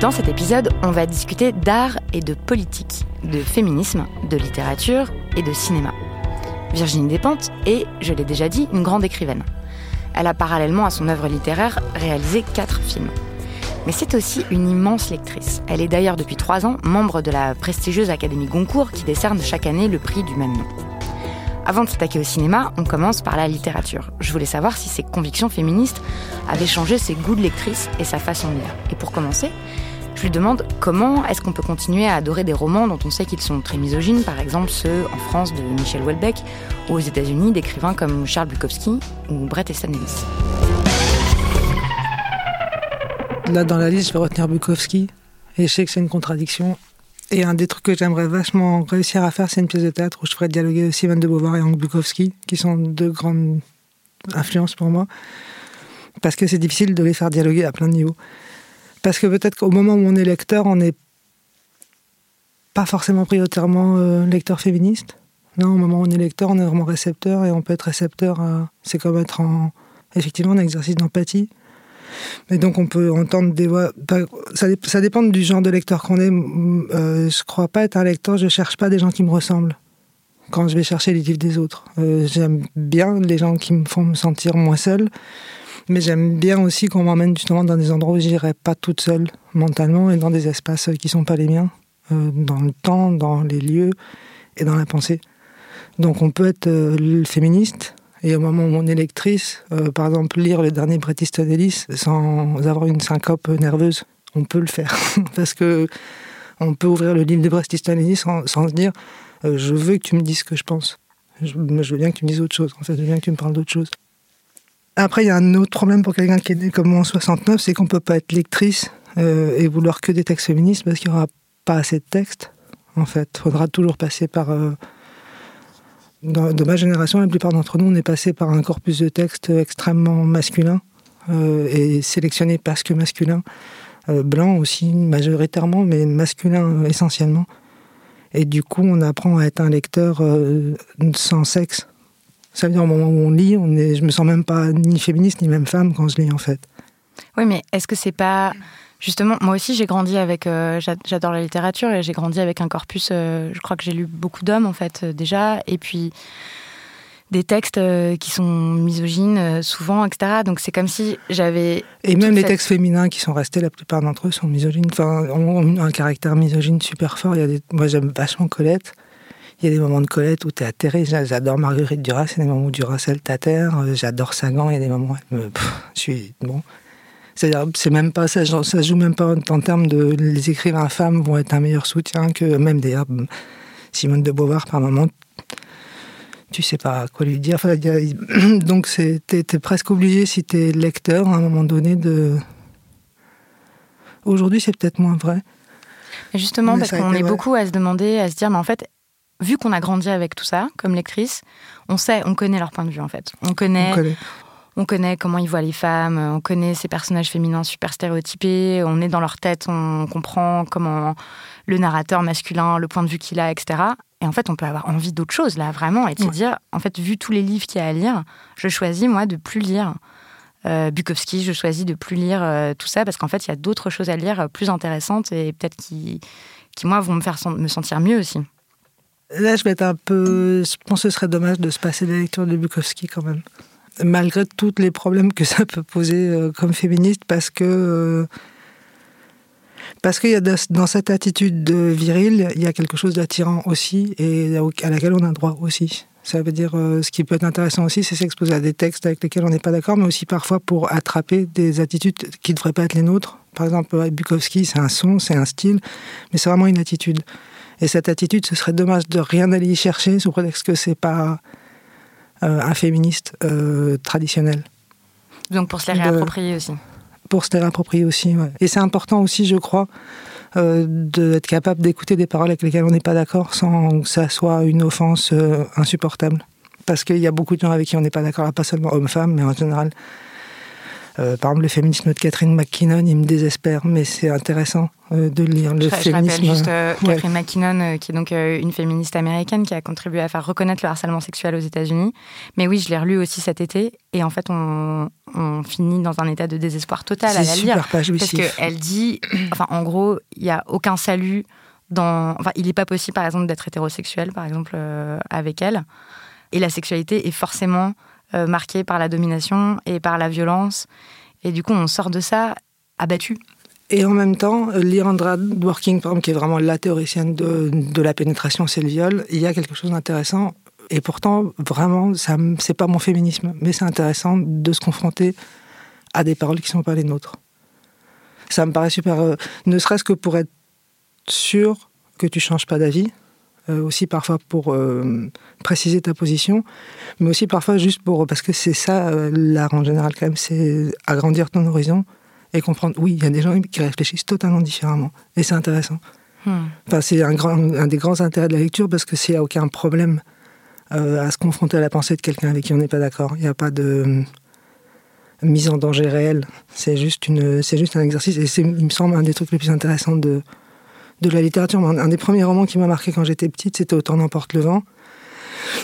Dans cet épisode, on va discuter d'art et de politique, de féminisme, de littérature et de cinéma. Virginie Despentes est, je l'ai déjà dit, une grande écrivaine. Elle a parallèlement à son œuvre littéraire réalisé quatre films. Mais c'est aussi une immense lectrice. Elle est d'ailleurs depuis trois ans membre de la prestigieuse Académie Goncourt qui décerne chaque année le prix du même nom. Avant de s'attaquer au cinéma, on commence par la littérature. Je voulais savoir si ses convictions féministes avaient changé ses goûts de lectrice et sa façon de lire. Et pour commencer, je lui demande comment est-ce qu'on peut continuer à adorer des romans dont on sait qu'ils sont très misogynes, par exemple ceux en France de Michel Houellebecq, ou aux États-Unis d'écrivains comme Charles Bukowski ou Bret Easton Ellis. Là, dans la liste, je vais retenir Bukowski. Et je sais que c'est une contradiction. Et un des trucs que j'aimerais vachement réussir à faire, c'est une pièce de théâtre où je ferais dialoguer Simone de Beauvoir et Hank Bukowski, qui sont deux grandes influences pour moi. Parce que c'est difficile de les faire dialoguer à plein de niveaux. Parce que peut-être qu'au moment où on est lecteur, on n'est pas forcément prioritairement euh, lecteur féministe. Non, au moment où on est lecteur, on est vraiment récepteur et on peut être récepteur. C'est comme être en, effectivement, un exercice d'empathie. Et donc on peut entendre des voix. Ça, dé- ça dépend du genre de lecteur qu'on est. Euh, je crois pas être un lecteur. Je cherche pas des gens qui me ressemblent quand je vais chercher les livres des autres. Euh, J'aime bien les gens qui me font me sentir moins seul. Mais j'aime bien aussi qu'on m'emmène justement dans des endroits où j'irai pas toute seule mentalement et dans des espaces qui sont pas les miens, euh, dans le temps, dans les lieux et dans la pensée. Donc on peut être euh, féministe et au moment où on est lectrice, euh, par exemple lire le dernier Bret Easton Ellis sans avoir une syncope nerveuse, on peut le faire parce que on peut ouvrir le livre de Bret Easton Ellis sans, sans se dire euh, je veux que tu me dises ce que je pense. Je, je veux bien que tu me dises autre chose. En fait, je veux bien que tu me parles d'autre chose. Après, il y a un autre problème pour quelqu'un qui est né comme moi en 69, c'est qu'on peut pas être lectrice euh, et vouloir que des textes féministes parce qu'il y aura pas assez de textes. En fait, il faudra toujours passer par. euh, de ma génération, la plupart d'entre nous, on est passé par un corpus de textes extrêmement masculin euh, et sélectionné parce que masculin, blanc aussi majoritairement, mais masculin essentiellement. Et du coup, on apprend à être un lecteur sans sexe. Ça veut dire au moment où on lit, on est, je me sens même pas ni féministe ni même femme quand je lis en fait. Oui, mais est-ce que c'est pas justement moi aussi j'ai grandi avec euh, j'a- j'adore la littérature et j'ai grandi avec un corpus euh, je crois que j'ai lu beaucoup d'hommes en fait euh, déjà et puis des textes qui sont misogynes souvent etc donc c'est comme si j'avais Et même les cette- textes féminins qui sont restés, la plupart d'entre eux sont misogynes, enfin, ont un caractère misogyne super fort. Il y a des... Moi, j'aime vachement Colette. Il y a des moments de Colette où t'es atterré. J'a- J'adore Marguerite Duras. Il y a des moments où Duras, elle t'atterre. Euh, J'adore Sagan. Il y a des moments où elle me- pff, je suis... Bon. C'est-à-dire, c'est même pas ça, ça joue même pas en termes de les écrivains femmes vont être un meilleur soutien que même d'ailleurs Simone de Beauvoir par moment. Tu sais pas quoi lui dire. Enfin, a- donc c'est t'es, t'es presque obligé si t'es lecteur à un moment donné de. Aujourd'hui, c'est peut-être moins vrai. Justement, Mais parce qu'on est vrai. beaucoup à se demander, à se dire, mais en fait, vu qu'on a grandi avec tout ça, comme lectrice, on sait, on connaît leur point de vue en fait. On connaît, on connaît, comment ils voient les femmes, on connaît ces personnages féminins super stéréotypés, on est dans leur tête, on comprend comment le narrateur masculin, le point de vue qu'il a, etc. Et en fait, on peut avoir envie d'autre chose là, vraiment, et de se dire, en fait, vu tous les livres qu'il y a à lire, je choisis moi de plus lire. Euh, Bukowski, je choisis de plus lire euh, tout ça parce qu'en fait, il y a d'autres choses à lire euh, plus intéressantes et peut-être qui, qui, moi, vont me faire me sentir mieux aussi. Là, je vais être un peu. Je pense que ce serait dommage de se passer de la lecture de Bukowski quand même. Malgré tous les problèmes que ça peut poser euh, comme féministe, parce que. Euh, parce qu'il y a dans cette attitude virile, il y a quelque chose d'attirant aussi et à laquelle on a droit aussi. Ça veut dire, euh, ce qui peut être intéressant aussi, c'est s'exposer à des textes avec lesquels on n'est pas d'accord, mais aussi parfois pour attraper des attitudes qui ne devraient pas être les nôtres. Par exemple, Bukowski, c'est un son, c'est un style, mais c'est vraiment une attitude. Et cette attitude, ce serait dommage de rien aller y chercher sous prétexte que c'est pas euh, un féministe euh, traditionnel. Donc pour se les réapproprier aussi. Pour se les réapproprier aussi, ouais. Et c'est important aussi, je crois, euh, d'être capable d'écouter des paroles avec lesquelles on n'est pas d'accord sans que ça soit une offense insupportable. Parce qu'il y a beaucoup de gens avec qui on n'est pas d'accord, pas seulement hommes-femmes, mais en général. Par exemple, le féminisme de Catherine McKinnon, il me désespère, mais c'est intéressant euh, de lire le je, féminisme. Je juste euh, Catherine McKinnon, euh, qui est donc une féministe américaine qui a contribué à faire reconnaître le harcèlement sexuel aux États-Unis. Mais oui, je l'ai relu aussi cet été, et en fait, on, on finit dans un état de désespoir total à la lire. Pas parce qu'elle dit, enfin, en gros, il n'y a aucun salut dans. Enfin, il n'est pas possible, par exemple, d'être hétérosexuel, par exemple, avec elle. Et la sexualité est forcément marquée par la domination et par la violence. Et du coup, on sort de ça abattu. Et en même temps, Lyrandra Dworkin, qui est vraiment la théoricienne de, de la pénétration, c'est le viol, il y a quelque chose d'intéressant. Et pourtant, vraiment, ça c'est pas mon féminisme, mais c'est intéressant de se confronter à des paroles qui ne sont pas les nôtres. Ça me paraît super, euh, ne serait-ce que pour être sûr que tu changes pas d'avis, euh, aussi parfois pour euh, préciser ta position, mais aussi parfois juste pour, parce que c'est ça l'art en général quand même, c'est agrandir ton horizon et comprendre, oui, il y a des gens qui réfléchissent totalement différemment. Et c'est intéressant. Hmm. Enfin, c'est un, grand, un des grands intérêts de la lecture parce que s'il n'y a aucun problème euh, à se confronter à la pensée de quelqu'un avec qui on n'est pas d'accord, il n'y a pas de euh, mise en danger réelle. C'est juste, une, c'est juste un exercice. Et c'est, il me semble, un des trucs les plus intéressants de, de la littérature. Un des premiers romans qui m'a marqué quand j'étais petite, c'était Autant n'emporte le vent.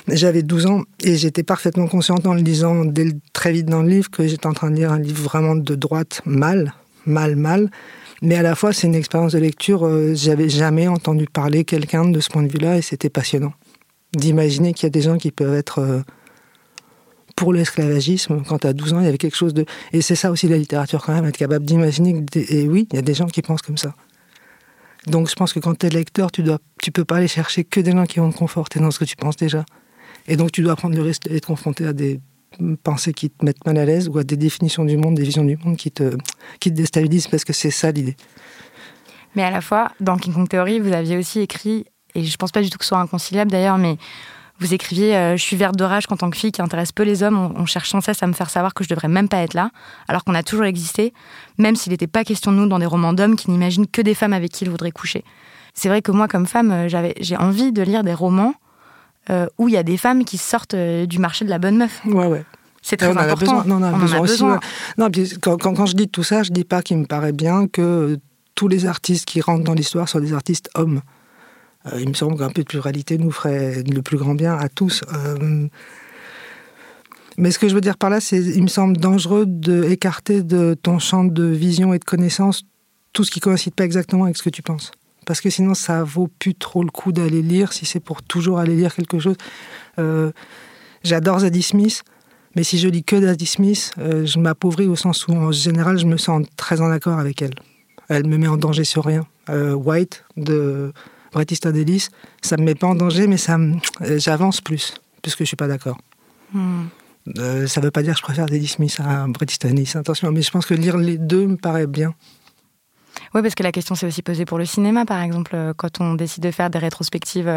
J'avais 12 ans et j'étais parfaitement consciente en le lisant très vite dans le livre que j'étais en train de lire un livre vraiment de droite, mal, mal, mal. Mais à la fois, c'est une expérience de lecture, euh, j'avais jamais entendu parler quelqu'un de ce point de vue-là et c'était passionnant. D'imaginer qu'il y a des gens qui peuvent être euh, pour l'esclavagisme. Quand as 12 ans, il y avait quelque chose de. Et c'est ça aussi la littérature, quand même, être capable d'imaginer que. Et oui, il y a des gens qui pensent comme ça. Donc je pense que quand tu es lecteur, tu dois, tu peux pas aller chercher que des gens qui vont te conforter dans ce que tu penses déjà. Et donc tu dois prendre le risque d'être confronté à des pensées qui te mettent mal à l'aise ou à des définitions du monde, des visions du monde qui te, qui te déstabilisent parce que c'est ça l'idée. Mais à la fois, dans King Kong Theory, vous aviez aussi écrit, et je pense pas du tout que ce soit inconciliable d'ailleurs, mais vous écriviez euh, Je suis verte de rage qu'en tant que fille qui intéresse peu les hommes, on, cherche sans cesse à me faire savoir que je devrais même pas être là, alors qu'on a toujours existé, même s'il n'était pas question de nous dans des romans d'hommes qui n'imaginent que des femmes avec qui ils voudraient coucher. C'est vrai que moi, comme femme, euh, j'avais, j'ai envie de lire des romans euh, où il y a des femmes qui sortent du marché de la bonne meuf. Ouais, ouais. C'est très important. Non, on, a besoin, aussi. Non, quand, quand, je dis tout ça, je dis pas qu'il me paraît bien que tous les artistes qui rentrent dans l'histoire soient des artistes hommes. Euh, il me semble qu'un peu de pluralité nous ferait le plus grand bien à tous. Euh, mais ce que je veux dire par là, c'est il me semble dangereux d'écarter de ton champ de vision et de connaissance tout ce qui coïncide pas exactement avec ce que tu penses. Parce que sinon, ça vaut plus trop le coup d'aller lire si c'est pour toujours aller lire quelque chose. Euh, j'adore Zadie Smith, mais si je lis que Zadie Smith, je m'appauvris au sens où, en général, je me sens très en accord avec elle. Elle me met en danger sur rien. White, de Bret Easton Ellis, ça me met pas en danger, mais ça euh, j'avance plus, puisque je suis pas d'accord. Hmm. Euh, ça veut pas dire que je préfère Ellis Smith à Bret Easton Ellis, attention, mais je pense que lire les deux me paraît bien. Oui, parce que la question s'est aussi posée pour le cinéma, par exemple, euh, quand on décide de faire des rétrospectives.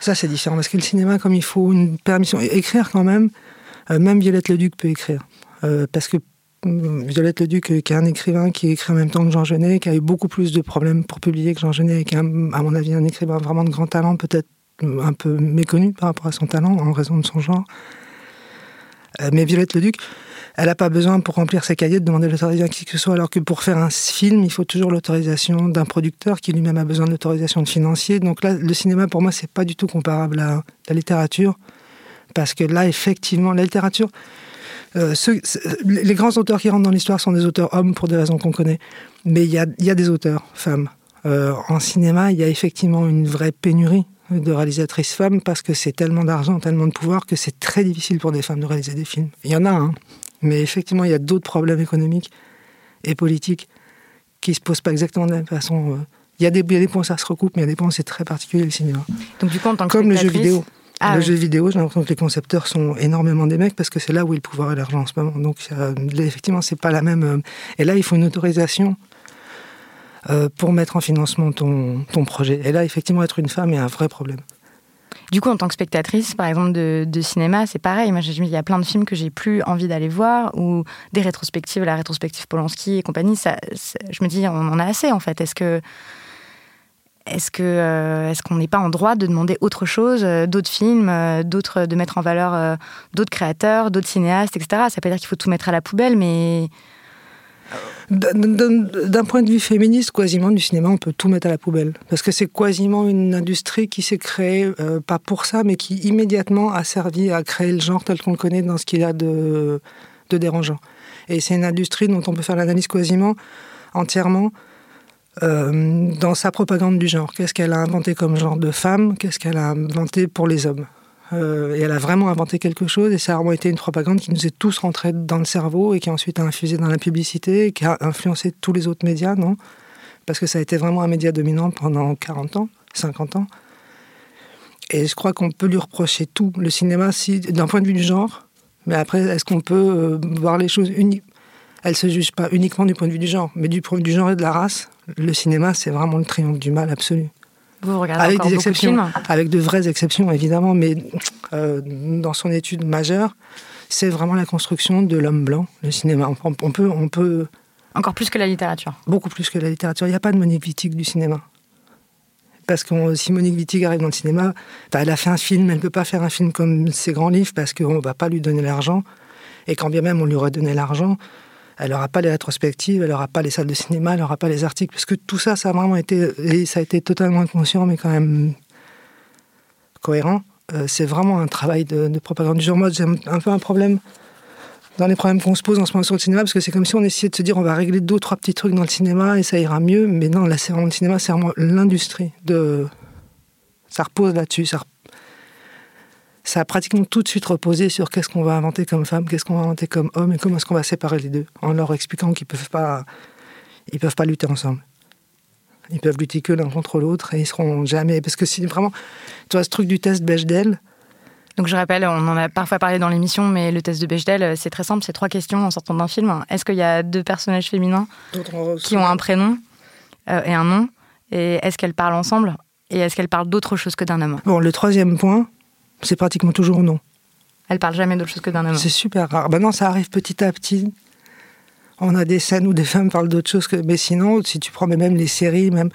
Ça, c'est différent, parce que le cinéma, comme il faut une permission, écrire quand même, même Violette Leduc peut écrire. parce que Violette Leduc, euh, qui est un écrivain qui écrit en même temps que Jean Genet, qui a eu beaucoup plus de problèmes pour publier que Jean Genet, et qui est, à mon avis, un écrivain vraiment de grand talent, peut-être un peu méconnue par rapport à son talent en raison de son genre. Euh, mais Violette Leduc, elle n'a pas besoin pour remplir ses cahiers de demander l'autorisation à qui que ce soit, alors que pour faire un film, il faut toujours l'autorisation d'un producteur qui lui-même a besoin de l'autorisation de financier. Donc là, le cinéma, pour moi, c'est pas du tout comparable à la littérature, parce que là, effectivement, la littérature, euh, les grands auteurs qui rentrent dans l'histoire sont des auteurs hommes pour des raisons qu'on connaît, mais il y a, y a, des auteurs femmes. Euh, en cinéma, il y a effectivement une vraie pénurie de réalisatrices femmes parce que c'est tellement d'argent, tellement de pouvoir que c'est très difficile pour des femmes de réaliser des films. Il y en a, hein, mais effectivement, il y a d'autres problèmes économiques et politiques qui se posent pas exactement de la même façon. Euh. Il y, a des, il y a des points où ça se recoupe, mais il y a des points où c'est très particulier le cinéma. Donc du coup, en tant que Comme le jeu vidéo. Ah, le jeu vidéo, j'ai l'impression que les concepteurs sont énormément des mecs parce que c'est là où il le pouvoir et l'argent en ce moment. Donc effectivement, c'est pas la même. Euh, et là, il faut une autorisation euh, pour mettre en financement ton, ton projet. Et là, effectivement, être une femme est un vrai problème. Du coup, en tant que spectatrice, par exemple, de, de cinéma, c'est pareil. Moi, il y a plein de films que j'ai plus envie d'aller voir, ou des rétrospectives, la rétrospective Polanski et compagnie. Ça, je me dis, on en a assez, en fait. Est-ce que est-ce euh, est-ce qu'on n'est pas en droit de demander autre chose, euh, d'autres films, euh, d'autres de mettre en valeur d'autres créateurs, d'autres cinéastes, etc. Ça peut dire qu'il faut tout mettre à la poubelle, mais d'un point de vue féministe, quasiment du cinéma, on peut tout mettre à la poubelle. Parce que c'est quasiment une industrie qui s'est créée, pas pour ça, mais qui immédiatement a servi à créer le genre tel qu'on le connaît dans ce qu'il a de dérangeant. Et c'est une industrie dont on peut faire l'analyse quasiment entièrement euh, dans sa propagande du genre. Qu'est-ce qu'elle a inventé comme genre de femme Qu'est-ce qu'elle a inventé pour les hommes euh, Et elle a vraiment inventé quelque chose et ça a vraiment été une propagande qui nous est tous rentrée dans le cerveau et qui a ensuite infusé dans la publicité et qui a influencé tous les autres médias, non? Parce que ça a été vraiment un média dominant pendant 40 ans, 50 ans. Et je crois qu'on peut lui reprocher tout. Le cinéma, d'un point de vue du genre, mais après, est-ce qu'on peut euh, voir les choses uniques Elle se juge pas uniquement du point de vue du genre, mais du point de vue du genre et de la race le cinéma, c'est vraiment le triomphe du mal absolu. Vous regardez avec des exceptions, de avec de vraies exceptions évidemment, mais euh, dans son étude majeure, c'est vraiment la construction de l'homme blanc, le cinéma. On, peut, on peut encore plus que la littérature. Beaucoup plus que la littérature. Il n'y a pas de Monique Wittig du cinéma. Parce que si Monique Wittig arrive dans le cinéma, bah, elle a fait un film, elle ne peut pas faire un film comme ses grands livres parce qu'on ne va pas lui donner l'argent. Et quand bien même on lui aurait donné l'argent, elle n'aura pas les rétrospectives, elle n'aura pas les salles de cinéma, elle n'aura pas les articles, parce que tout ça, ça a vraiment été, ça a été totalement inconscient, mais quand même cohérent. Euh, c'est vraiment un travail de, propagande du genre. Moi, j'ai un peu un problème dans les problèmes qu'on se pose en ce moment sur le cinéma, parce que c'est comme si on essayait de se dire on va régler deux, trois petits trucs dans le cinéma et ça ira mieux. Mais non, là, c'est vraiment le cinéma, c'est vraiment l'industrie. De... Ça repose là-dessus, ça a pratiquement tout de suite reposé sur qu'est-ce qu'on va inventer comme femme, qu'est-ce qu'on va inventer comme homme et comment est-ce qu'on va séparer les deux, en leur expliquant qu'ils peuvent pas, ils peuvent pas lutter ensemble. Ils peuvent lutter que l'un contre l'autre et ils seront jamais. Parce que c'est vraiment, tu vois, ce truc du test Bechdel. Donc je rappelle, on en a parfois parlé dans l'émission, mais le test de Bechdel, c'est très simple, c'est trois questions en sortant d'un film. Est-ce qu'il y a deux personnages féminins qui ont un prénom euh, et un nom? Et est-ce qu'elles parlent ensemble? Et est-ce qu'elles parlent d'autre chose que d'un homme? Bon, le troisième point, c'est pratiquement toujours non. Elle parle jamais d'autre chose que d'un homme. C'est super rare. Maintenant, ça arrive petit à petit. On a des scènes où des femmes parlent d'autre chose que. Mais sinon, si tu prends même les séries, même.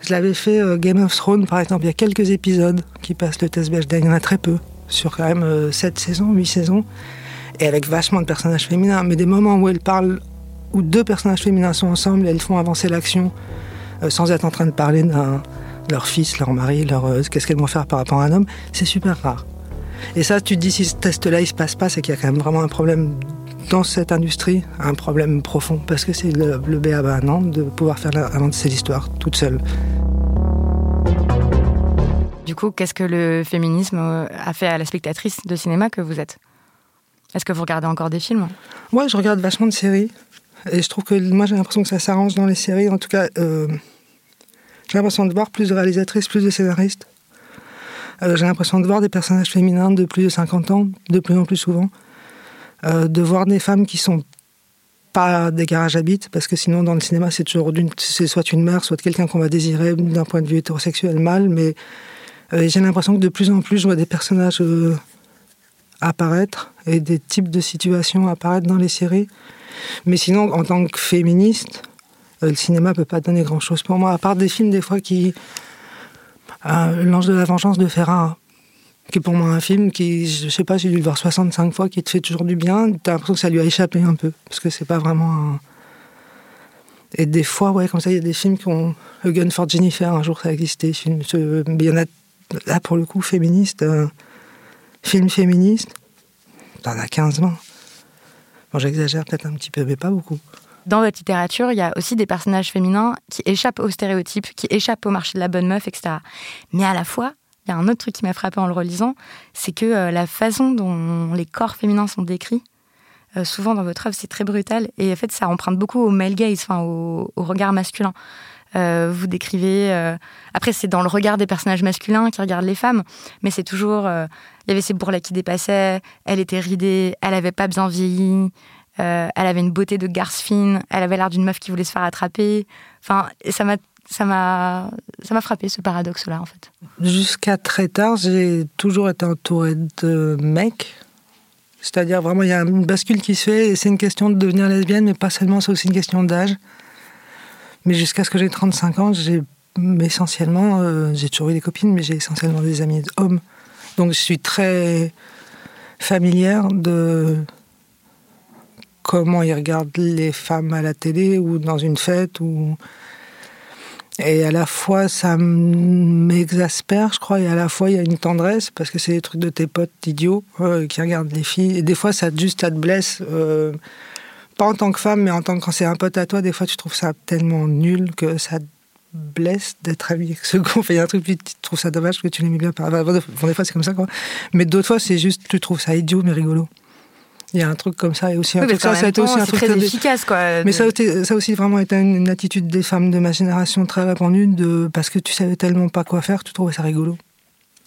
Je l'avais fait euh, Game of Thrones, par exemple. Il y a quelques épisodes qui passent le test Bechdel. Il y en a très peu. Sur quand même 7 euh, saisons, 8 saisons. Et avec vachement de personnages féminins. Mais des moments où elles parlent, où deux personnages féminins sont ensemble, elles font avancer l'action euh, sans être en train de parler d'un leur fils, leur mari, leur euh, qu'est-ce qu'elles vont faire par rapport à un homme, c'est super rare. Et ça, tu te dis si ce test-là il se passe pas, c'est qu'il y a quand même vraiment un problème dans cette industrie, un problème profond, parce que c'est le, le BABA, non, de pouvoir faire avancer l'histoire toute seule. Du coup, qu'est-ce que le féminisme euh, a fait à la spectatrice de cinéma que vous êtes? Est-ce que vous regardez encore des films? Ouais, je regarde vachement de séries. Et je trouve que moi j'ai l'impression que ça s'arrange dans les séries. En tout cas, euh, j'ai l'impression de voir plus de réalisatrices, plus de scénaristes. Euh, j'ai l'impression de voir des personnages féminins de plus de 50 ans, de plus en plus souvent. Euh, de voir des femmes qui sont pas des garages à parce que sinon dans le cinéma c'est toujours soit une mère, soit quelqu'un qu'on va désirer d'un point de vue hétérosexuel mal, mais euh, j'ai l'impression que de plus en plus je vois des personnages apparaître et des types de situations apparaître dans les séries. Mais sinon, en tant que féministe, le cinéma peut pas donner grand chose pour moi, à part des films des fois qui. L'Ange de la Vengeance de Ferrara, qui est pour moi un film qui, je sais pas, j'ai dû le voir 65 fois, qui te fait toujours du bien. T'as l'impression que ça lui a échappé un peu, parce que c'est pas vraiment un... Et des fois, ouais, comme ça, il y a des films qui ont... A Gun for Jennifer, un jour ça a existé. Film, il y en a, là, pour le coup, féministe. Euh, film féministe. T'en as 15 ans. Bon, j'exagère peut-être un petit peu, mais pas beaucoup. Dans votre littérature, il y a aussi des personnages féminins qui échappent aux stéréotypes, qui échappent au marché de la bonne meuf, etc. Mais à la fois, il y a un autre truc qui m'a frappé en le relisant, c'est que euh, la façon dont les corps féminins sont décrits, euh, souvent dans votre œuvre, c'est très brutal. Et en fait, ça emprunte beaucoup au male gaze, enfin, au, regard masculin. Euh, vous décrivez. Après, c'est dans le regard des personnages masculins qui regardent les femmes, mais c'est toujours. Il y avait ces bourrelets qui dépassaient, elle était ridée, elle avait pas bien vieilli, elle avait une beauté de garce fine, elle avait l'air d'une meuf qui voulait se faire attraper. Enfin, ça m'a ça m'a ça m'a frappé ce paradoxe là en fait. Jusqu'à très tard, j'ai toujours été entourée de mecs. C'est-à-dire vraiment il y a une bascule qui se fait c'est une question de devenir lesbienne mais pas seulement, c'est aussi une question d'âge. Mais jusqu'à ce que j'ai 35 ans, j'ai essentiellement euh, j'ai toujours eu des copines mais j'ai essentiellement des amis hommes. Donc je suis très familière de comment ils regardent les femmes à la télé ou dans une fête ou et à la fois, ça m'exaspère, je crois, et à la fois, il y a une tendresse, parce que c'est des trucs de tes potes idiots euh, qui regardent les filles. Et des fois, ça juste, ça te blesse. Euh, pas en tant que femme, mais en tant que quand c'est un pote à toi, des fois, tu trouves ça tellement nul que ça te blesse d'être ami avec ce gars. il y a un truc, tu trouves ça dommage que tu l'aimes bien. Enfin, des fois, c'est comme ça, quoi. Mais d'autres fois, c'est juste, tu trouves ça idiot, mais rigolo. Il y a un truc comme ça et aussi un truc ça, ça a été aussi un truc très efficace quoi. Mais ça aussi vraiment été une, attitude des femmes de ma génération très répandue de parce que tu savais tellement pas quoi faire, tu trouvais ça rigolo.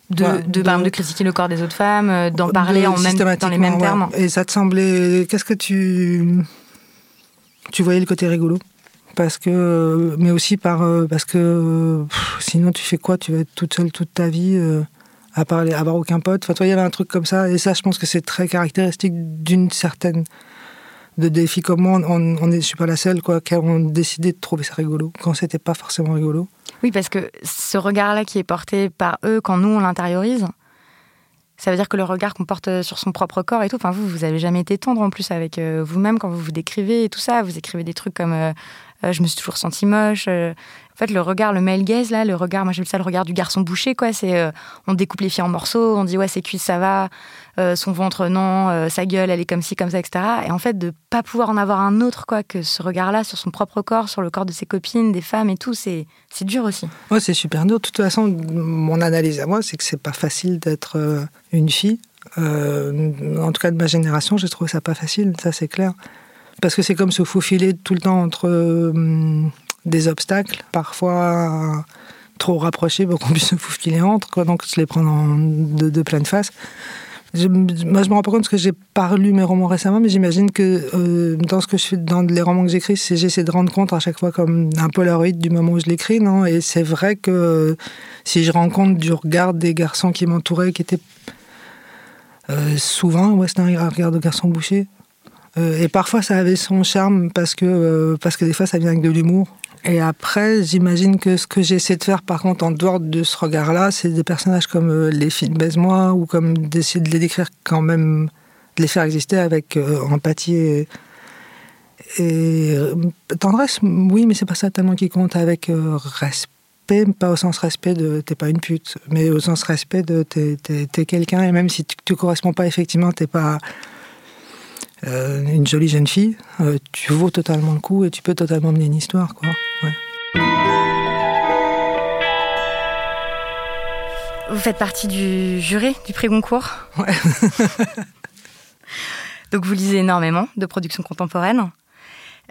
De, de, de, de critiquer le corps des autres femmes, euh, d'en parler en même, dans les mêmes termes. Et ça te semblait. Qu'est-ce que tu. Tu voyais le côté rigolo? Parce que mais aussi par euh, parce que sinon tu fais quoi? Tu vas être toute seule toute ta vie euh, à part avoir aucun pote. Enfin, toi, il y avait un truc comme ça. Et ça, je pense que c'est très caractéristique d'une certaine. de défi comme moi. On, on est, suis pas la seule, quoi, qui ont décidé de trouver ça rigolo, quand c'était pas forcément rigolo. Oui, parce que ce regard-là qui est porté par eux, quand nous, on l'intériorise, ça veut dire que le regard qu'on porte sur son propre corps et tout, enfin vous, vous avez jamais été tendre en plus avec euh, vous-même quand vous vous décrivez et tout ça. Vous écrivez des trucs comme euh, euh, je me suis toujours sentie moche, le regard, le male gaze, là, le regard, moi j'appelle ça le regard du garçon bouché, quoi. C'est, euh, on découpe les filles en morceaux, on dit ouais, ses cuisses ça va, euh, son ventre non, euh, sa gueule elle est comme ci, comme ça, etc. Et en fait, de pas pouvoir en avoir un autre, quoi, que ce regard-là sur son propre corps, sur le corps de ses copines, des femmes et tout, c'est, c'est dur aussi. Ouais, c'est super dur. De toute façon, mon analyse à moi, c'est que c'est pas facile d'être une fille. en tout cas, de ma génération, j'ai trouvé ça pas facile, ça c'est clair. Parce que c'est comme se faufiler tout le temps entre des obstacles, parfois trop rapprochés pour qu'on puisse se faufiler entre, quoi, donc se les prendre de, pleine face. Je, moi, je me rends pas compte parce que j'ai pas lu mes romans récemment, mais j'imagine que euh, dans ce que je dans les romans que j'écris, j'essaie de rendre compte à chaque fois comme un polaroid du moment où je l'écris, non? Et c'est vrai que si je rends compte du regard des garçons qui m'entouraient, qui étaient euh, souvent, ouais, c'était un regard de garçon bouché. Euh, et parfois, ça avait son charme parce que parce que des fois, ça vient avec de l'humour. Et après, j'imagine que ce que j'essaie de faire, par contre, en dehors de ce regard-là, c'est des personnages comme euh, les films Baise-moi, ou comme d'essayer de les décrire quand même, de les faire exister avec euh, empathie et, euh, tendresse. Oui, mais c'est pas ça tellement qui compte, avec respect, pas au sens respect de t'es pas une pute, mais au sens respect de t'es, t'es, quelqu'un, et même si tu, tu corresponds pas effectivement, t'es pas euh, une jolie jeune fille, euh, tu vaux totalement le coup et tu peux totalement mener une histoire. Quoi. Vous faites partie du jury du prix Goncourt Ouais. Donc vous lisez énormément de production contemporaine.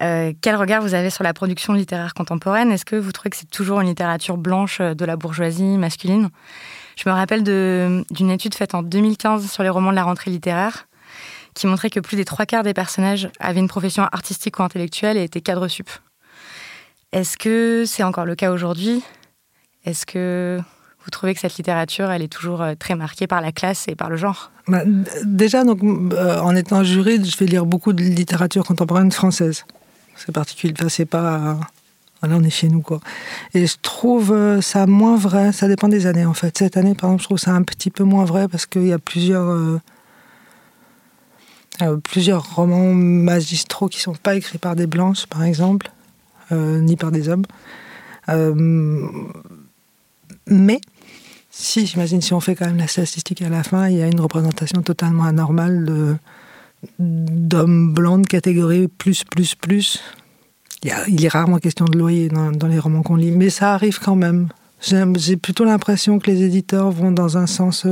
Euh, quel regard vous avez sur la production littéraire contemporaine? Est-ce que vous trouvez que c'est toujours une littérature blanche de la bourgeoisie masculine? Je me rappelle d'une étude faite en 2015 sur les romans de la rentrée littéraire qui montrait que plus des trois quarts des personnages avaient une profession artistique ou intellectuelle et étaient cadres sup. Est-ce que c'est encore le cas aujourd'hui? Est-ce que vous trouvez que cette littérature, elle est toujours euh, très marquée par la classe et par le genre? Bah, Déjà, donc, euh, en étant juriste, je vais lire beaucoup de littérature contemporaine française. C'est particulier, enfin, c'est pas Là, on est chez nous, quoi. Et je trouve euh, ça moins vrai. Ça dépend des années, en fait. Cette année, par exemple, je trouve ça un petit peu moins vrai parce qu'il y a plusieurs, euh, plusieurs romans magistraux qui sont pas écrits par des blanches, par exemple, ni par des hommes. mais si, j'imagine, si on fait quand même la statistique à la fin, il y a une représentation totalement anormale d'hommes blancs de catégorie plus, plus, plus, il, est rarement question de loyer dans, les romans qu'on lit, mais ça arrive quand même. J'ai plutôt l'impression que les éditeurs vont dans un sens.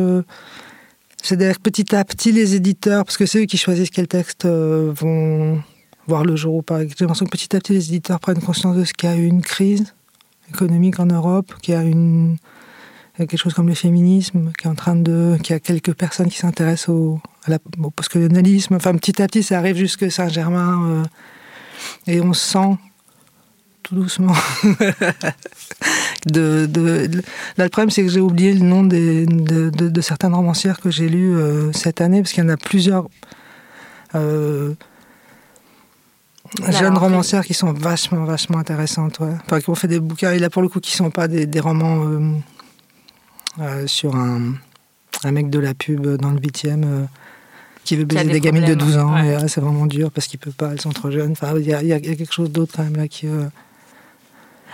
C'est-à-dire que petit à petit, les éditeurs, parce que c'est eux qui choisissent quels textes euh, vont voir le jour ou pas. J'ai l'impression que petit à petit, les éditeurs prennent conscience de ce qu'il y a une crise économique en Europe, qu'il y a une quelque chose comme le féminisme, qui est en train de, qu'il y a quelques personnes qui s'intéressent au, post-colonialisme. Enfin, petit à petit, ça arrive jusque Saint-Germain. Euh, et on sent tout doucement. de, de, Là, le problème, c'est que j'ai oublié le nom des, de, de, certaines romancières que j'ai lues euh, cette année, parce qu'il y en a plusieurs euh, jeunes romancières qui sont vachement, vachement intéressantes. Ouais. Enfin, qui ont fait des bouquins, et là, pour le coup, qui ne sont pas des, des romans euh, sur un, un, mec de la pub dans le 8e qui veut baiser des, gamines de 12 ans. c'est vraiment dur parce qu'il peut pas, elles sont trop jeunes. Enfin, il y, a, quelque chose d'autre quand même là qui. Euh,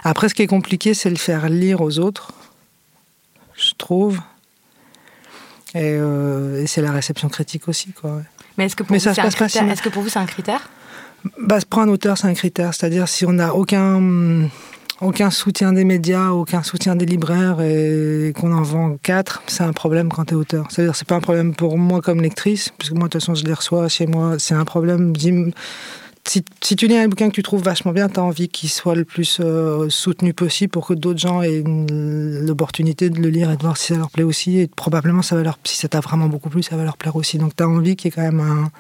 Après, ce qui est compliqué, c'est le faire lire aux autres, je trouve. Et, euh, c'est la réception critique aussi, quoi. Mais est-ce que pour pas Est-ce que pour vous, c'est un critère? Bah, prendre un auteur, c'est un critère. C'est-à-dire, si on n'a aucun aucun soutien des médias, aucun soutien des libraires et qu'on en vend quatre, c'est un problème quand tu es auteur. C'est-à-dire c'est pas un problème pour moi comme lectrice, parce que moi de toute façon je les reçois chez moi, c'est un problème. Si, tu lis un bouquin que tu trouves vachement bien, tu as envie qu'il soit le plus euh, soutenu possible pour que d'autres gens aient l'opportunité de le lire et de voir si ça leur plaît aussi. Et probablement, ça va leur, si ça t'a vraiment beaucoup plu, ça va leur plaire aussi. Donc tu as envie qu'il y ait quand même un,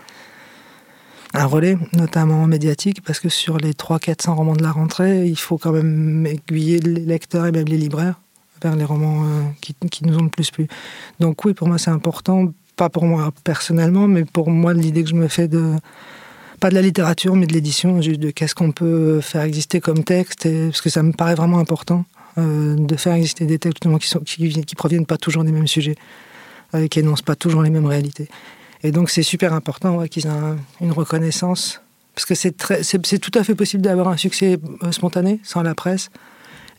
un relais, notamment médiatique, parce que sur les 300-400 romans de la rentrée, il faut quand même aiguiller les lecteurs et même les libraires vers les romans euh, qui, nous ont le plus plu. Donc oui, pour moi c'est important, pas pour moi personnellement, mais pour moi l'idée que je me fais de pas de la littérature, mais de l'édition, juste de qu'est-ce qu'on peut faire exister comme texte, parce que ça me paraît vraiment important euh, de faire exister des textes qui, sont, qui, qui proviennent pas toujours des mêmes sujets, euh, qui énoncent pas toujours les mêmes réalités. Et donc c'est super important qu'ils aient une reconnaissance, parce que c'est tout à fait possible d'avoir un succès euh, spontané, sans la presse,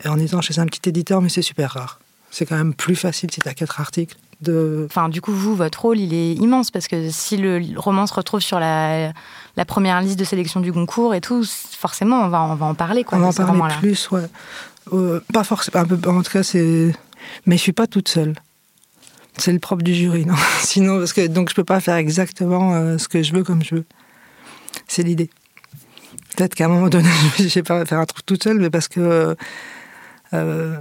et en étant chez un petit éditeur, mais c'est super rare. C'est quand même plus facile si tu as quatre articles. De... Enfin, du coup, vous, votre rôle, il est immense, parce que si le roman se retrouve sur la, la première liste de sélection du concours et tout, forcément, on va, on va en parler. Quoi, on va en parler plus, ouais. Euh, pas forcément, un peu, en tout cas, c'est... Mais je suis pas toute seule. C'est le propre du jury, non? Sinon, parce que donc je peux pas faire exactement euh, ce que je veux comme je veux. C'est l'idée. Peut-être qu'à un moment donné, je ne vais pas faire un truc toute seule, mais parce que. Euh,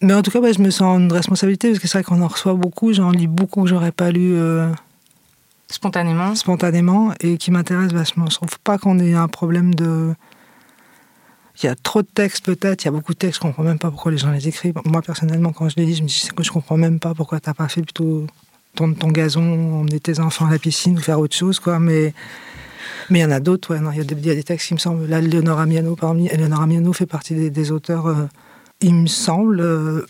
mais en tout cas, je me sens une responsabilité, parce que c'est vrai qu'on en reçoit beaucoup, j'en lis beaucoup que j'aurais pas lu. Euh, spontanément. Spontanément, et qui m'intéressent vachement. Je trouve pas qu'on ait un problème de il y a trop de textes peut-être, il y a beaucoup de textes, je comprends même pas pourquoi les gens les écrivent. Moi personnellement, quand je les lis, je me dis que je comprends même pas pourquoi t'as pas fait plutôt ton, ton gazon, emmener tes enfants à la piscine ou faire autre chose, quoi. Mais mais il y en a d'autres, ouais. Il y, a des textes qui me semblent. Là, Léonore Amiano, parmi Léonore Amiano fait partie des, auteurs. Euh, il me semble, euh,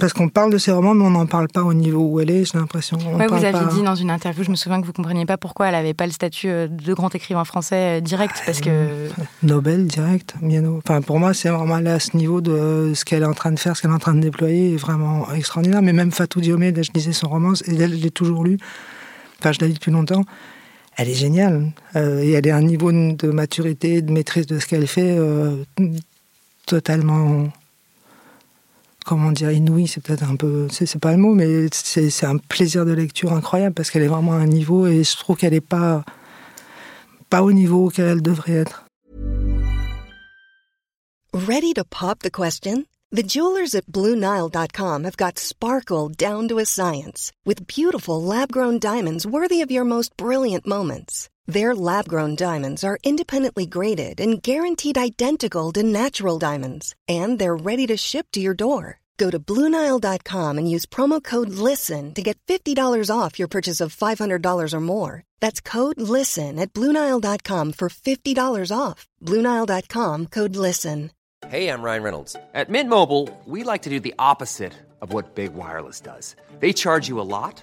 parce qu'on parle de ces romans, mais on n'en parle pas au niveau où elle est, j'ai l'impression. Ouais, vous avez dit dans une interview, je me souviens que vous ne compreniez pas pourquoi elle n'avait pas le statut euh, de grand écrivain français euh, direct, parce que... Nobel direct, Miano. Enfin, pour moi, c'est vraiment à ce niveau de ce qu'elle est en train de faire, ce qu'elle est en train de déployer, est vraiment extraordinaire. Mais même Fatou Diomé, là, je lisais son roman, et elle, je l'ai toujours lu, enfin, je l'ai lu depuis longtemps, elle est géniale. et elle est à un niveau de maturité, de maîtrise de ce qu'elle fait totalement comment dire, inouï, c'est peut-être un peu, c'est pas le mot, mais c'est un plaisir de lecture incroyable parce qu'elle est vraiment à un niveau et je trouve qu'elle n'est pas, pas au niveau auquel elle devrait être. Ready to pop the question? The jewelers at BlueNile.com have got sparkle down to a science with beautiful lab-grown diamonds worthy of your most brilliant moments. Their lab-grown diamonds are independently graded and guaranteed identical to natural diamonds, and they're ready to ship to your door. Go to Bluenile.com and use promo code LISTEN to get $50 off your purchase of $500 or more. That's code LISTEN at Bluenile.com for $50 off. Bluenile.com code LISTEN. Hey, I'm Ryan Reynolds. At Mint Mobile, we like to do the opposite of what Big Wireless does. They charge you a lot,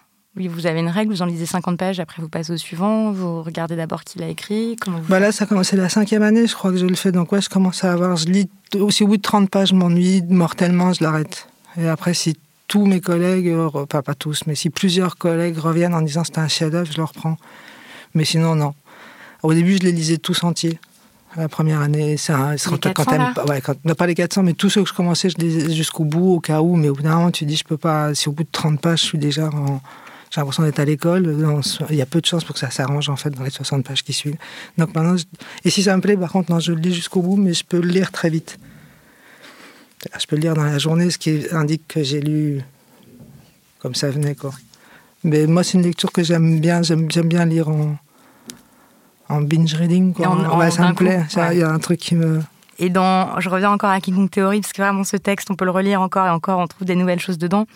Oui, vous avez une règle, vous en lisez 50 pages, après vous passez au suivant, vous regardez d'abord qui l'a écrit. Comment vous... Bah là, ça commence, c'est la cinquième année, je crois que je le fais. Donc ouais, je commence à avoir, je lis aussi au bout de 30 pages, je m'ennuie mortellement, je l'arrête. Et après, si tous mes collègues, pas, pas tous, mais si plusieurs collègues reviennent en disant c'était un chef-d'œuvre, je le reprends. Mais sinon, non. Au début, je les lisais tous entiers. La première année, c'est un, Les 400, là pas, ouais, quand, non, pas les 400, mais tous ceux que je commençais, je les lisais jusqu'au bout, au cas où. Mais au bout d'un moment, tu dis, je peux pas. Si au bout de 30 pages, je suis déjà en. J'ai l'impression d'être à l'école. Il y a peu de chances pour que ça s'arrange, en fait, dans les 60 pages qui suivent. Donc maintenant, je- et si ça me plaît, par contre, non, je le lis jusqu'au bout, mais je peux le lire très vite. Je peux le lire dans la journée, ce qui indique que j'ai lu comme ça venait, quoi. Mais moi, c'est une lecture que j'aime bien. J'aime bien lire en, en binge reading, quoi. En- Ouais, ça me plaît. Il ouais. y a un truc qui me. Et dans, je reviens encore à King Kong Theory, parce que vraiment ce texte, on peut le relire encore et encore, on trouve des nouvelles choses dedans,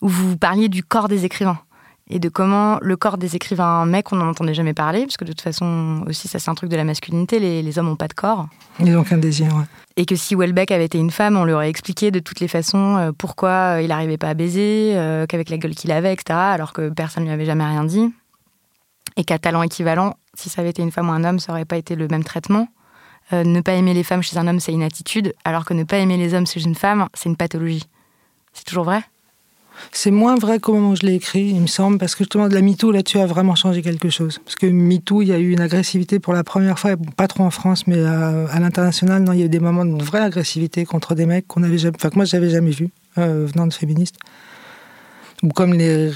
où vous parliez du corps des écrivains. Et de comment le corps des écrivains mecs, on n'en entendait jamais parler, parce que de toute façon, aussi, ça c'est un truc de la masculinité, les, les hommes n'ont pas de corps. Ils n'ont qu'un désir, ouais. Et que si Welbeck avait été une femme, on lui aurait expliqué de toutes les façons euh, pourquoi euh, il n'arrivait pas à baiser, euh, qu'avec la gueule qu'il avait, etc., alors que personne ne lui avait jamais rien dit. Et qu'à talent équivalent, si ça avait été une femme ou un homme, ça n'aurait pas été le même traitement. Euh, ne pas aimer les femmes chez un homme, c'est une attitude, alors que ne pas aimer les hommes chez une femme, c'est une pathologie. C'est toujours vrai? C'est moins vrai qu'au moment où je l'ai écrit, il me semble, parce que justement, de la MeToo, là-dessus, a vraiment changé quelque chose. Parce que MeToo, il y a eu une agressivité pour la première fois, pas trop en France, mais à, à l'international, il y a eu des moments de vraie agressivité contre des mecs qu'on avait que moi, j'avais jamais vu, euh, venant de féministes. Ou comme les,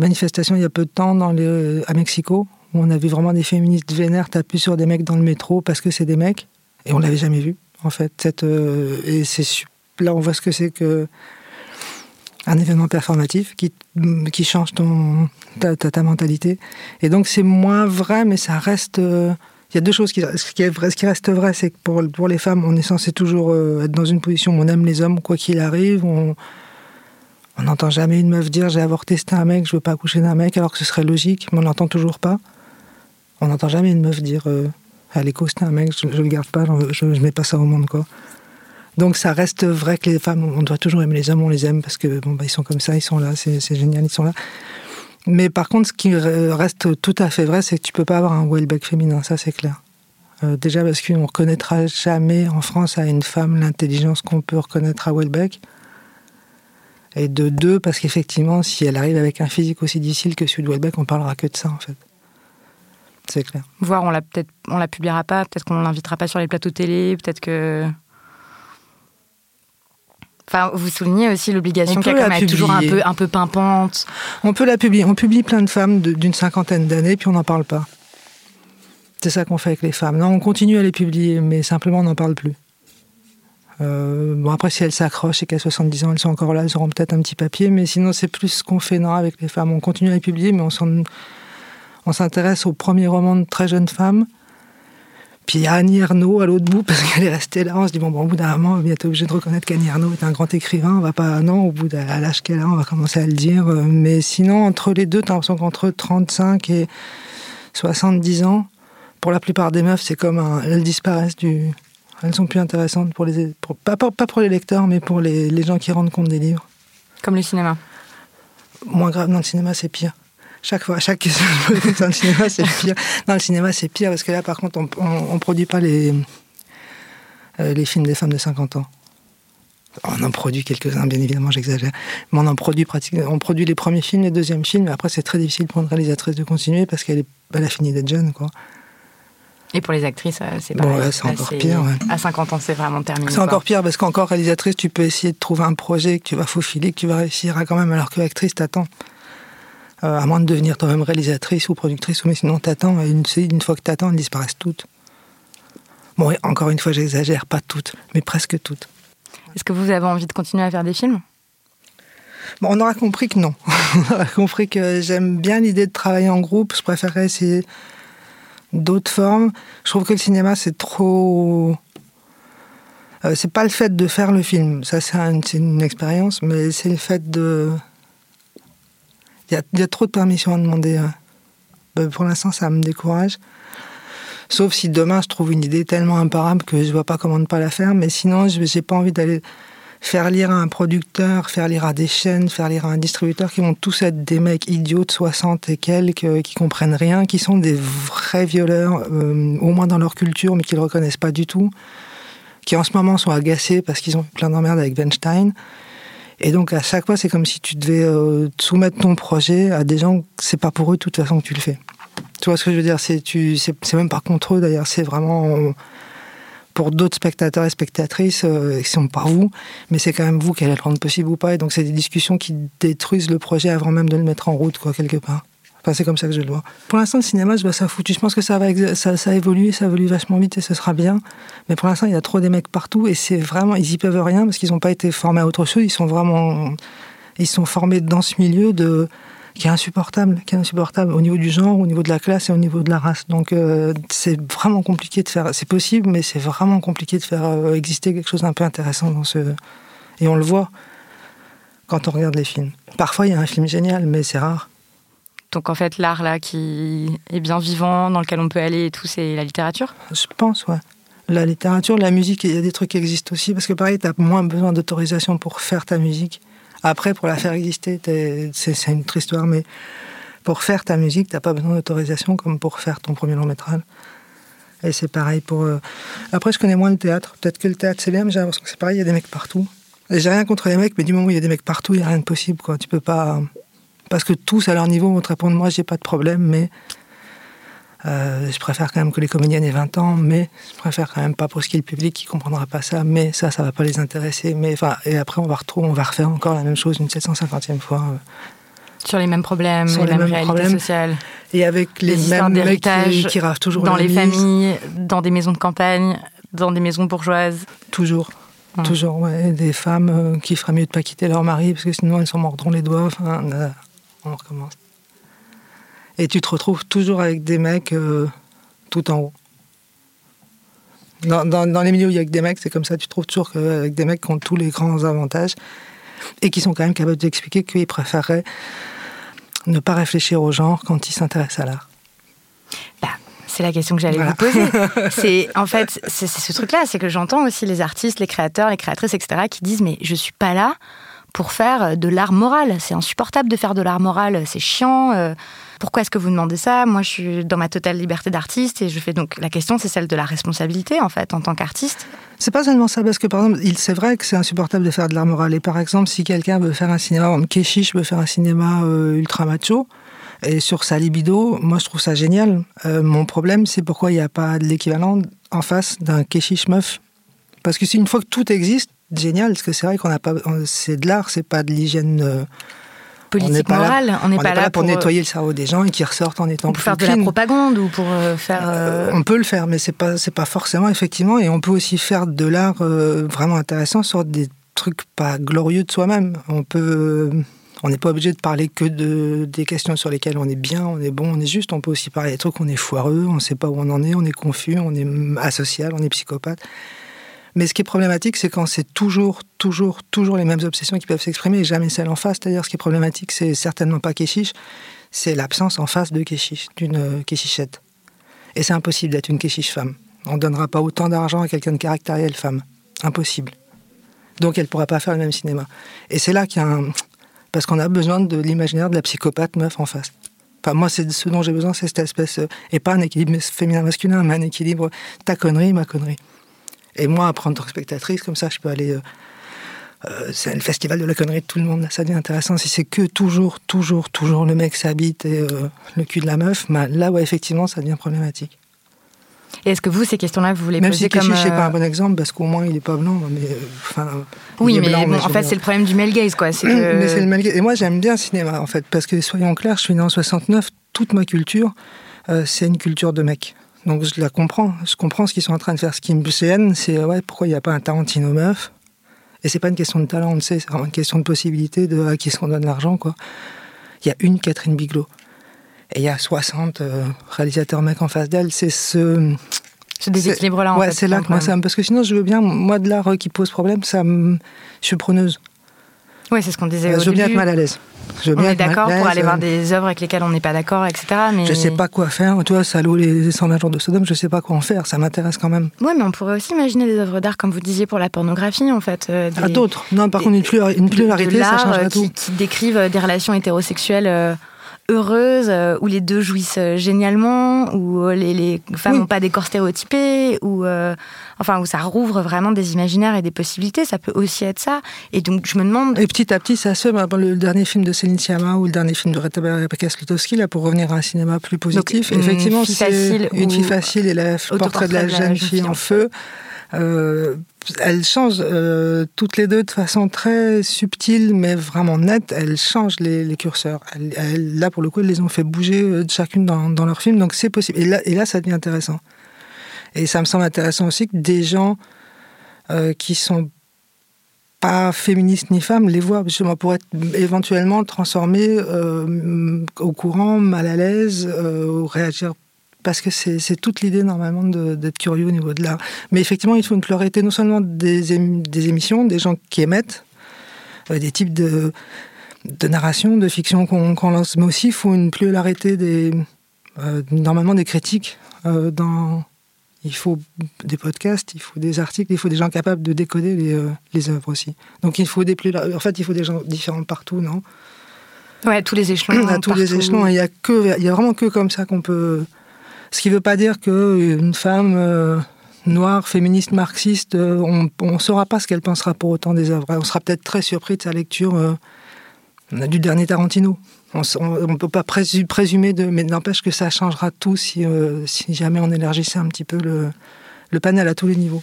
manifestations il y a peu de temps à Mexico, où on a vu vraiment des féministes vénères taper sur des mecs dans le métro parce que c'est des mecs, et on l'avait jamais vu, en fait. Euh, et là, on voit ce que c'est que un événement performatif qui, qui change ton, ta, ta, ta mentalité. Et donc c'est moins vrai, mais ça reste... euh, Il y a deux choses qui, ce qui, est vrai, ce qui reste vrai, c'est que pour, pour les femmes, on est censé toujours euh, être dans une position où on aime les hommes, quoi qu'il arrive. On n'entend jamais une meuf dire j'ai avorté, c'était un mec, je veux pas accoucher d'un mec, alors que ce serait logique, mais on n'entend toujours pas. On n'entend jamais une meuf dire euh, à l'écho, c'était un mec, je, je le garde pas, veux- je, je mets pas ça au monde, quoi. Donc ça reste vrai que les femmes, on doit toujours aimer les hommes, on les aime parce que bon, bah, ils sont comme ça, ils sont là, c'est génial, ils sont là. Mais par contre, ce qui re- reste tout à fait vrai, c'est que tu peux pas avoir un Welbeck féminin, ça c'est clair. Euh, déjà parce qu'on ne reconnaîtra jamais en France à une femme l'intelligence qu'on peut reconnaître à Welbeck. Et de deux, parce qu'effectivement, si elle arrive avec un physique aussi difficile que celui de Welbeck, on parlera que de ça en fait. C'est clair. Voire on la peut-être on la publiera pas, peut-être qu'on l'invitera pas sur les plateaux télé, peut-être que. Enfin, vous soulignez aussi l'obligation à être toujours un peu, un peu pimpante. On peut la publier. On publie plein de femmes d'une cinquantaine d'années, puis on n'en parle pas. C'est ça qu'on fait avec les femmes. Non, on continue à les publier, mais simplement on n'en parle plus. Euh, bon, après, si elles s'accrochent et qu'à 70 ans, elles sont encore là, elles auront peut-être un petit papier, mais sinon, c'est plus ce qu'on fait non, avec les femmes. On continue à les publier, mais on s'intéresse aux premiers romans de très jeunes femmes. Puis il y a Annie Ernaux à l'autre bout, parce qu'elle est restée là. On se dit, bon, bon, au bout d'un moment, on va être obligé de reconnaître qu'Annie Ernaux est un grand écrivain. On va pas, non, au bout de à l'âge qu'elle a, on va commencer à le dire. Mais sinon, entre les deux, t'as l'impression qu'entre 35 et 70 ans, pour la plupart des meufs, c'est comme un, elles disparaissent du. Elles sont plus intéressantes pour les. Pour, pas, pas, pas pour les lecteurs, mais pour les, les gens qui rendent compte des livres. Comme le cinéma. Moins grave, dans le cinéma, c'est pire. Chaque fois, chaque question que je pose dans le cinéma, c'est pire. Dans le cinéma, c'est pire parce que là, par contre, on on, on produit pas les, euh, les films des femmes de 50 ans. On en produit quelques-uns, bien évidemment, j'exagère. Mais on en produit pratiquement. On produit les premiers films, les deuxièmes films, mais après, c'est très difficile pour une réalisatrice de continuer parce qu'elle est- elle a fini d'être jeune, quoi. Et pour les actrices, euh, c'est Bon, ouais, c'est encore pire, ouais. À 50 ans, c'est vraiment terminé. C'est encore pire parce qu'encore réalisatrice, tu peux essayer de trouver un projet que tu vas faufiler, que tu vas réussir à quand même, alors que actrice, t'attends. Euh, à moins de devenir toi-même réalisatrice ou productrice, mais sinon t'attends. Et une, une fois que t'attends, elles disparaissent toutes. Bon, et encore une fois, j'exagère, pas toutes, mais presque toutes. Est-ce que vous avez envie de continuer à faire des films? Bon, on aura compris que non. on aura compris que j'aime bien l'idée de travailler en groupe. Je préférerais essayer d'autres formes. Je trouve que le cinéma, c'est trop. Euh, c'est pas le fait de faire le film, ça c'est une, expérience, mais c'est le fait de. Il y a, trop de permissions à demander. Euh, pour l'instant, ça me décourage. Sauf si demain je trouve une idée tellement imparable que je vois pas comment ne pas la faire, mais sinon, je j'ai pas envie d'aller faire lire à un producteur, faire lire à des chaînes, faire lire à un distributeur qui vont tous être des mecs idiots de 60 et quelques, euh, qui comprennent rien, qui sont des vrais violeurs, euh, au moins dans leur culture, mais qui le reconnaissent pas du tout, qui en ce moment sont agacés parce qu'ils ont plein d'emmerdes avec Weinstein. Et donc à chaque fois, c'est comme si tu devais euh, soumettre ton projet à des gens, c'est pas pour eux de toute façon que tu le fais. Tu vois ce que je veux dire? C'est même pas contre eux d'ailleurs, c'est vraiment pour d'autres spectateurs et spectatrices euh, qui sont pas vous, mais c'est quand même vous qui allez le rendre possible ou pas. Et donc c'est des discussions qui détruisent le projet avant même de le mettre en route, quoi, quelque part. Enfin, c'est comme ça que je le vois. Pour l'instant, le cinéma, je ça foutu. Je pense que ça va, ça, ça évolue, ça évolue vachement vite et ce sera bien. Mais pour l'instant, il y a trop des mecs partout et c'est vraiment, ils y peuvent rien parce qu'ils n'ont pas été formés à autre chose. Ils sont vraiment, ils sont formés dans ce milieu de qui est insupportable, qui est insupportable au niveau du genre, au niveau de la classe et au niveau de la race. Donc euh, c'est vraiment compliqué de faire. C'est possible, mais c'est vraiment compliqué de faire euh, exister quelque chose d'un peu intéressant dans ce. Et on le voit quand on regarde les films. Parfois, il y a un film génial, mais c'est rare. Donc en fait, l'art là qui est bien vivant, dans lequel on peut aller et tout, c'est la littérature Je pense, ouais. La littérature, la musique, il y a des trucs qui existent aussi, parce que pareil, tu moins besoin d'autorisation pour faire ta musique. Après, pour la faire exister, c'est une autre histoire, mais pour faire ta musique, t'as pas besoin d'autorisation comme pour faire ton premier long métrage. Et c'est pareil pour. euh, Après, je connais moins le théâtre. Peut-être que le théâtre, c'est bien, mais j'ai l'impression que c'est pareil, il y a des mecs partout. Et j'ai rien contre les mecs, mais du moment où il y a des mecs partout, il n'y a rien de possible. Tu peux pas. Parce que tous, à leur niveau, vont te répondre moi, j'ai pas de problème, mais. euh, je préfère quand même que les comédiennes aient 20 ans, mais je préfère quand même pas brusquer le public qui comprendra pas ça, mais ça, ça va pas les intéresser. Mais enfin, et après, on va retrouver, on va refaire encore la même chose une 750e fois. euh. Sur les mêmes problèmes, Sur les, les mêmes mêmes problèmes. sociales. Et avec les, Les mêmes mecs qui, qui ravent toujours dans les familles, dans des maisons de campagne, dans des maisons bourgeoises. Toujours. Toujours, ouais. Des femmes euh, qui feraient mieux de pas quitter leur mari parce que sinon elles s'en mordront les doigts. Enfin, on recommence. Et tu te retrouves toujours avec des mecs euh, tout en haut. Dans, dans- dans les milieux où il y a que des mecs, c'est comme ça. Tu te trouves toujours avec des mecs qui ont tous les grands avantages et qui sont quand même capables d'expliquer qu'ils préféreraient ne pas réfléchir au genre quand ils s'intéressent à l'art. Bah, c'est la question que j'allais Voilà. vous poser. c'est en fait, c'est c'est ce truc-là, c'est que j'entends aussi les artistes, les créateurs, les créatrices, etc., qui disent mais je suis pas là pour faire de l'art moral. C'est insupportable de faire de l'art moral, c'est chiant. euh, pourquoi est-ce que vous demandez ça? Moi, je suis dans ma totale liberté d'artiste et je fais donc la question, c'est celle de la responsabilité en fait en tant qu'artiste. C'est pas seulement ça, parce que par exemple, c'est vrai que c'est insupportable de faire de l'art moral. Et par exemple, si quelqu'un veut faire un cinéma, exemple, Keshish veut faire un cinéma euh, ultra macho, et sur sa libido, moi je trouve ça génial. Euh, mon problème, c'est pourquoi il n'y a pas de l'équivalent en face d'un Keshish meuf? Parce que si une fois que tout existe, génial, parce que c'est vrai qu'on n'a pas. on- C'est de l'art, c'est pas de l'hygiène. euh, on Politique là- morale, on n'est pas, là pour, pour, euh, nettoyer le cerveau des gens et qui ressortent en étant pour plus faire de la propagande ou pour euh, faire. euh, on peut le faire, mais c'est pas c'est pas forcément effectivement. Et on peut aussi faire de l'art vraiment intéressant sur des trucs pas glorieux de soi-même. On peut, on n'est pas obligé de parler que de des questions sur lesquelles on est bien, on est bon, on est juste. On peut aussi parler des trucs on est foireux, on ne sait pas où on en est, on est confus, on est mm, asocial, on est psychopathe. Mais ce qui est problématique, c'est quand c'est toujours, toujours, toujours les mêmes obsessions qui peuvent s'exprimer et jamais celles en face. C'est-à-dire, ce qui est problématique, c'est certainement pas Keshish, c'est l'absence en face de Keshish, d'une euh, Keshichette. Et c'est impossible d'être une Keshish femme. On ne donnera pas autant d'argent à quelqu'un de caractériel femme. Impossible. Donc elle ne pourra pas faire le même cinéma. Et c'est là qu'il y a un... Parce qu'on a besoin de l'imaginaire de la psychopathe meuf en face. Enfin, moi, c'est ce dont j'ai besoin, c'est cette espèce... euh, Et pas un équilibre féminin-masculin, mais un équilibre ta connerie, ma connerie. Et moi, en tant que spectatrice, comme ça, je peux aller... euh, euh, c'est le festival de la connerie de tout le monde, ça devient intéressant. Si c'est que toujours, toujours, toujours le mec s'habite et euh, le cul de la meuf, bah, là, ouais, effectivement, ça devient problématique. Et est-ce que vous, ces questions-là, vous les Même posez si comme... Keshish, c'est pas un euh, bon exemple, parce qu'au moins, il n'est pas blanc, mais... euh, Enfin, Oui, mais blanc, bon, je en fait, c'est le problème du male gaze, quoi. Que... Mais c'est le mal- Et moi, j'aime bien le cinéma, en fait, parce que soyons clairs, je suis né en 69, toute ma culture, euh, c'est une culture de mec. Donc je la comprends, je comprends ce qu'ils sont en train de faire. Ce qui me gêne, c'est ouais, pourquoi il n'y a pas un Tarantino meuf? Et c'est pas une question de talent, on le sait, c'est vraiment une question de possibilité, de à qui est-ce qu'on donne l'argent, quoi. Il y a une Catherine Bigelow. Et il y a 60 euh, réalisateurs mecs en face d'elle. C'est ce, Ce déséquilibre-là, en ouais, fait. c'est là que moi, ça me... Parce que sinon, je veux bien, moi, de l'art euh, qui pose problème, ça me... je suis preneuse. Ouais, c'est ce qu'on disait je au veux bien être mal à l'aise. Je veux On bien est d'accord pour aller euh, voir des œuvres avec lesquelles on n'est pas d'accord, etc. Mais... Je sais pas quoi faire. Tu vois, Salaud, les 120 jours de Sodome, je sais pas quoi en faire. Ça m'intéresse quand même. Ouais, mais on pourrait aussi imaginer des œuvres d'art, comme vous disiez, pour la pornographie, en fait. euh, des- d'autres. Non, par des- contre, une, pluri- une de- de pluralité, ça changerait euh, tout. qui, qui décrivent euh, des relations hétérosexuelles euh, heureuses, euh, où les deux jouissent euh, génialement, où euh, les, les femmes Oui. n'ont pas des corps stéréotypés, où, euh, enfin, où ça rouvre vraiment des imaginaires et des possibilités. Ça peut aussi être ça. Et donc, je me demande. Et petit à petit, ça se fait. Le dernier film de Céline Sciamma ou le dernier film de Rebecca Slotowski, là, pour revenir à un cinéma plus positif. une Effectivement, c'est facile une fille facile et le portrait de la jeune fille en feu. Euh, elles changent euh, toutes les deux de façon très subtile, mais vraiment nette. Elles changent les, curseurs. Là, pour le coup, elles les ont fait bouger euh, chacune dans, leur film, donc c'est possible. Et là, et là, ça devient intéressant. Et ça me semble intéressant aussi que des gens euh, qui sont pas féministes ni femmes les voient justement pour être éventuellement transformés euh, au courant, mal à l'aise, euh, ou réagir parce que c'est toute l'idée normalement d'être curieux au niveau de l'art. Mais effectivement, il faut une pluralité non seulement des, ém- des émissions, des gens qui émettent, euh, des types de, de narration, de fiction qu'on lance, mais aussi il faut une pluralité des, euh, normalement des critiques. euh, dans, il faut des podcasts, il faut des articles, il faut des gens capables de décoder les, euh, les œuvres aussi. Donc il faut des plus, en fait, il faut des gens différents partout, non? Ouais, tous les échelons. à tous les échelons. Il y a que, il y a vraiment que comme ça qu'on peut. Ce qui ne veut pas dire qu'une femme euh, noire, féministe, marxiste, euh, on ne saura pas ce qu'elle pensera pour autant des œuvres. On sera peut-être très surpris de sa lecture euh, du dernier Tarantino. On ne peut pas présu- présumer de, mais n'empêche que ça changera tout si, euh, si jamais on élargissait un petit peu le, le panel à tous les niveaux.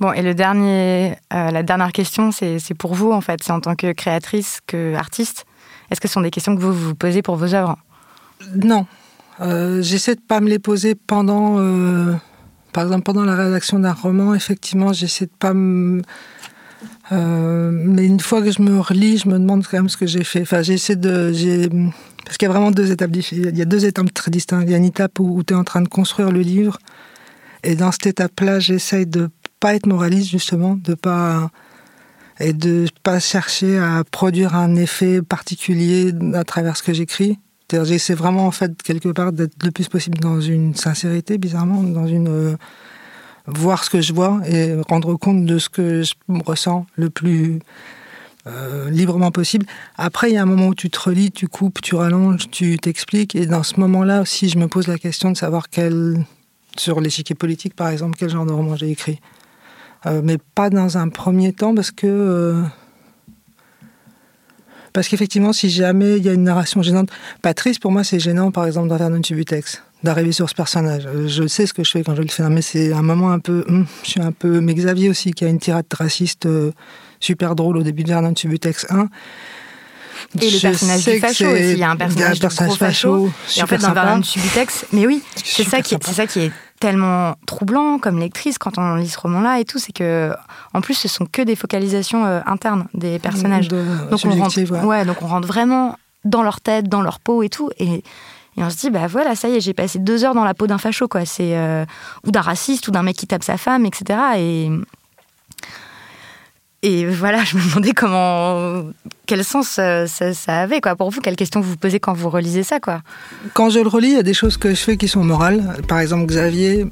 Bon, et le dernier, euh, la dernière question, c'est c'est pour vous, en fait. C'est en tant que créatrice, que artiste. Est-ce que ce sont des questions que vous vous posez pour vos œuvres? Non. Euh, J'essaie de pas me les poser pendant, euh, par exemple, pendant la rédaction d'un roman. Effectivement, j'essaie de pas me. euh, mais une fois que je me relis, je me demande quand même ce que j'ai fait. Enfin, j'essaie de. Parce qu'il y a vraiment deux étapes. Il y a deux étapes très distinctes. Il y a une étape où, tu es en train de construire le livre. Et dans cette étape-là, j'essaye de pas être moraliste, justement, de pas. Et de pas chercher à produire un effet particulier à travers ce que j'écris. J'essaie vraiment, en fait, quelque part, d'être le plus possible dans une sincérité, bizarrement, dans une. euh, voir ce que je vois et rendre compte de ce que je ressens le plus euh, librement possible. Après, il y a un moment où tu te relis, tu coupes, tu rallonges, tu t'expliques. Et dans ce moment-là aussi, je me pose la question de savoir quel. Sur l'échiquier politique, par exemple, quel genre de roman j'ai écrit. Euh, mais pas dans un premier temps, parce que. Parce qu'effectivement, si jamais il y a une narration gênante, Patrice, pour moi, c'est gênant, par exemple, dans Vernon Subutex, d'arriver sur ce personnage. Euh, Je sais ce que je fais quand je le fais, mais c'est un moment un peu. hum, je suis un peu. Mais Xavier aussi, qui a une tirade raciste euh, super drôle au début de Vernon Subutex 1. Et le personnage du facho aussi. Il y a un personnage, de gros facho. Et en fait, dans. Vernon Subutex, mais oui, c'est Super ça, qui est, sympa. c'est ça qui est tellement troublant comme lectrice quand on lit ce roman-là et tout, c'est que, en plus, ce sont que des focalisations euh, internes des personnages. De- donc on rentre, ouais, donc on rentre vraiment dans leur tête, dans leur peau et tout, et, et on se dit bah voilà, ça y est, j'ai passé deux heures dans la peau d'un facho, quoi. C'est euh, ou d'un raciste ou d'un mec qui tape sa femme, etc. Et et voilà, je me demandais comment, quel sens euh, ça, avait, quoi. Pour vous, quelles questions vous vous posez quand vous relisez ça, quoi? Quand je le relis, il y a des choses que je fais qui sont morales. Par exemple, Xavier,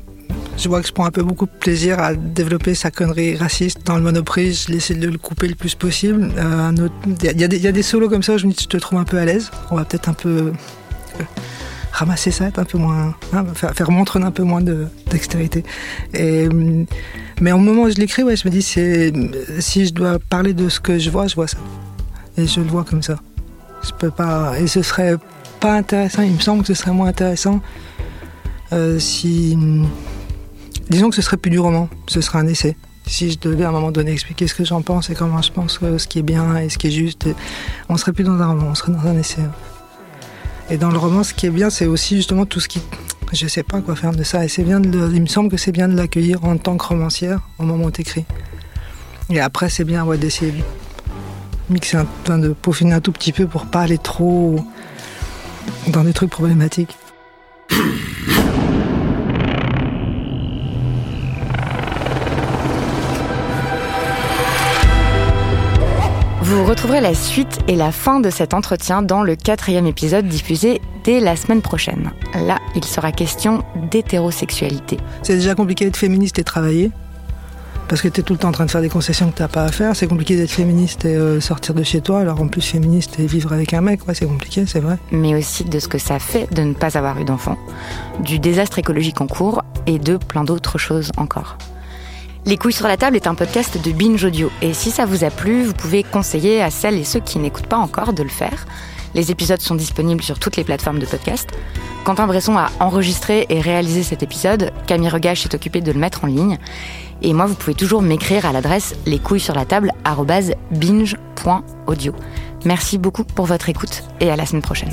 je vois que je prends un peu beaucoup de plaisir à développer sa connerie raciste dans le Monoprix. Je de le couper le plus possible. Euh, Il y, y a des solos comme ça où je me dis, je te trouve un peu à l'aise. On va peut-être un peu euh, ramasser ça, un peu moins, hein, faire, faire montre un peu moins de dextérité. Hum, mais au moment où je l'écris, ouais, je me dis, si je dois parler de ce que je vois, je vois ça. Et je le vois comme ça. Je peux pas. Et ce serait pas intéressant. Il me semble que ce serait moins intéressant euh, si Disons que ce serait plus du roman, ce serait un essai. Si je devais à un moment donné expliquer ce que j'en pense et comment je pense que ce qui est bien et ce qui est juste, on serait plus dans un roman, on serait dans un essai. Et dans le roman, ce qui est bien, c'est aussi justement tout ce qui. Je sais pas quoi faire de ça. Et c'est bien de Il me semble que c'est bien de l'accueillir en tant que romancière au moment où tu écris. Et après, c'est bien d'essayer de mixer, un, de peaufiner un tout petit peu pour pas aller trop dans des trucs problématiques. Vous retrouverez la suite et la fin de cet entretien dans le quatrième épisode diffusé dès la semaine prochaine. Là, il sera question d'hétérosexualité. C'est déjà compliqué d'être féministe et travailler. Parce que tu es tout le temps en train de faire des concessions que tu pas à faire. C'est compliqué d'être féministe et euh, sortir de chez toi. Alors en plus, féministe et vivre avec un mec, ouais, c'est compliqué, c'est vrai. Mais aussi de ce que ça fait de ne pas avoir eu d'enfant, du désastre écologique en cours et de plein d'autres choses encore. Les couilles sur la table est un podcast de Binge Audio. Et si ça vous a plu, vous pouvez conseiller à celles et ceux qui n'écoutent pas encore de le faire. Les épisodes sont disponibles sur toutes les plateformes de podcast. Quentin Bresson a enregistré et réalisé cet épisode. Camille Regache s'est occupée de le mettre en ligne. Et moi, vous pouvez toujours m'écrire à l'adresse les couilles sur la table binge.audio. Merci beaucoup pour votre écoute et à la semaine prochaine.